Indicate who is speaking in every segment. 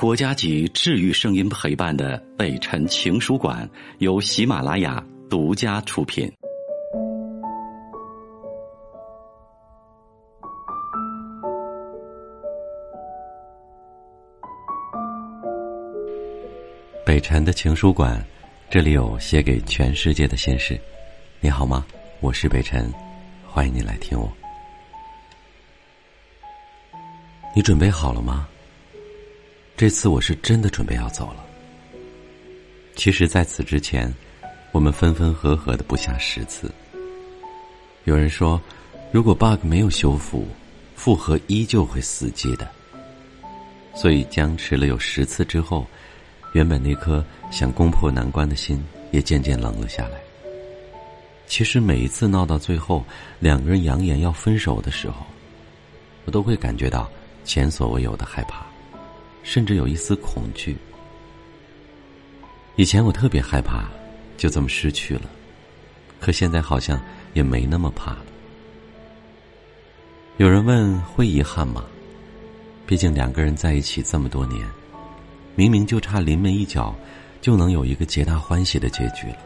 Speaker 1: 国家级治愈声音陪伴的北辰情书馆由喜马拉雅独家出品。北辰的情书馆，这里有写给全世界的心事。你好吗？我是北辰，欢迎你来听我。你准备好了吗？这次我是真的准备要走了。其实，在此之前，我们分分合合的不下十次。有人说，如果 bug 没有修复，复合依旧会死机的。所以僵持了有十次之后，原本那颗想攻破难关的心也渐渐冷了下来。其实每一次闹到最后，两个人扬言要分手的时候，我都会感觉到前所未有的害怕。甚至有一丝恐惧。以前我特别害怕，就这么失去了，可现在好像也没那么怕了。有人问会遗憾吗？毕竟两个人在一起这么多年，明明就差临门一脚，就能有一个皆大欢喜的结局了，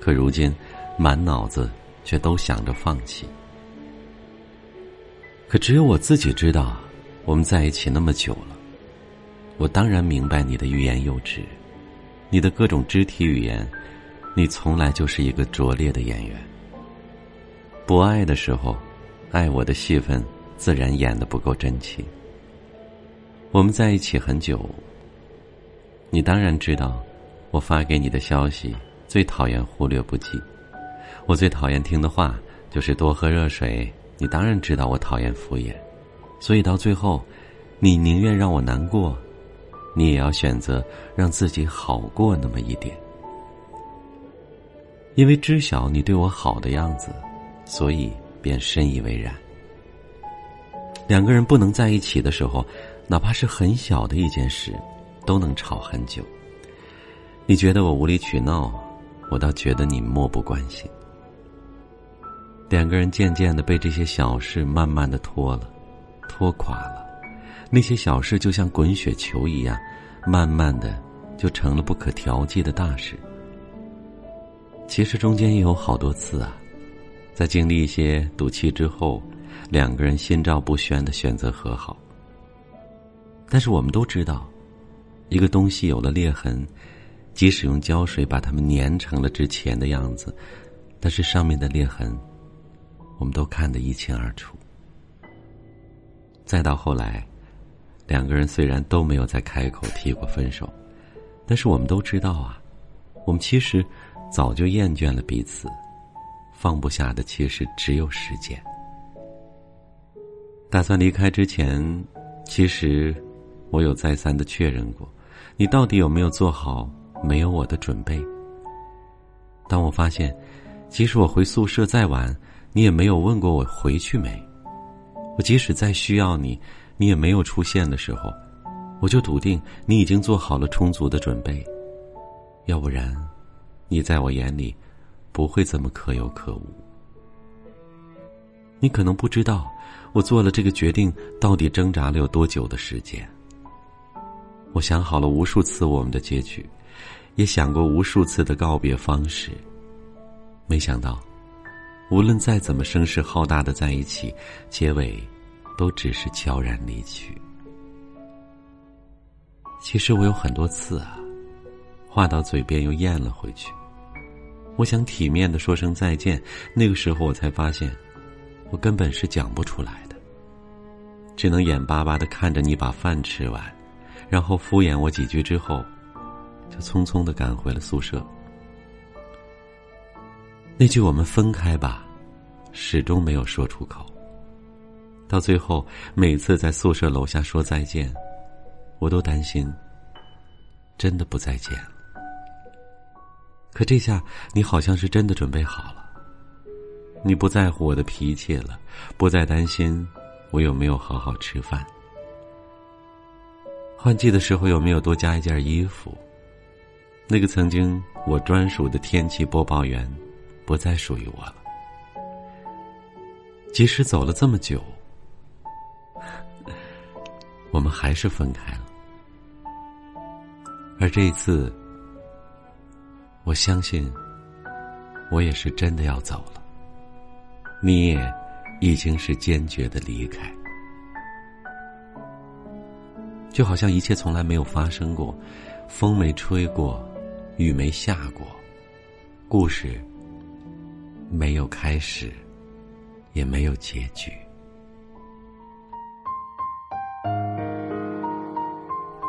Speaker 1: 可如今满脑子却都想着放弃。可只有我自己知道，我们在一起那么久了。我当然明白你的欲言又止，你的各种肢体语言，你从来就是一个拙劣的演员。不爱的时候，爱我的戏份自然演的不够真切。我们在一起很久，你当然知道，我发给你的消息最讨厌忽略不计，我最讨厌听的话就是多喝热水。你当然知道我讨厌敷衍，所以到最后，你宁愿让我难过。你也要选择让自己好过那么一点，因为知晓你对我好的样子，所以便深以为然。两个人不能在一起的时候，哪怕是很小的一件事，都能吵很久。你觉得我无理取闹，我倒觉得你漠不关心。两个人渐渐的被这些小事慢慢的拖了，拖垮了。那些小事就像滚雪球一样，慢慢的就成了不可调剂的大事。其实中间也有好多次啊，在经历一些赌气之后，两个人心照不宣的选择和好。但是我们都知道，一个东西有了裂痕，即使用胶水把它们粘成了之前的样子，但是上面的裂痕，我们都看得一清二楚。再到后来。两个人虽然都没有再开口提过分手，但是我们都知道啊，我们其实早就厌倦了彼此，放不下的其实只有时间。打算离开之前，其实我有再三的确认过，你到底有没有做好没有我的准备？当我发现，即使我回宿舍再晚，你也没有问过我回去没，我即使再需要你。你也没有出现的时候，我就笃定你已经做好了充足的准备。要不然，你在我眼里不会这么可有可无。你可能不知道，我做了这个决定到底挣扎了有多久的时间。我想好了无数次我们的结局，也想过无数次的告别方式。没想到，无论再怎么声势浩大的在一起，结尾。都只是悄然离去。其实我有很多次啊，话到嘴边又咽了回去。我想体面的说声再见，那个时候我才发现，我根本是讲不出来的，只能眼巴巴的看着你把饭吃完，然后敷衍我几句之后，就匆匆的赶回了宿舍。那句“我们分开吧”，始终没有说出口。到最后，每次在宿舍楼下说再见，我都担心真的不再见了。可这下你好像是真的准备好了，你不在乎我的脾气了，不再担心我有没有好好吃饭，换季的时候有没有多加一件衣服。那个曾经我专属的天气播报员，不再属于我了。即使走了这么久。我们还是分开了，而这一次，我相信，我也是真的要走了。你也已经是坚决的离开，就好像一切从来没有发生过，风没吹过，雨没下过，故事没有开始，也没有结局。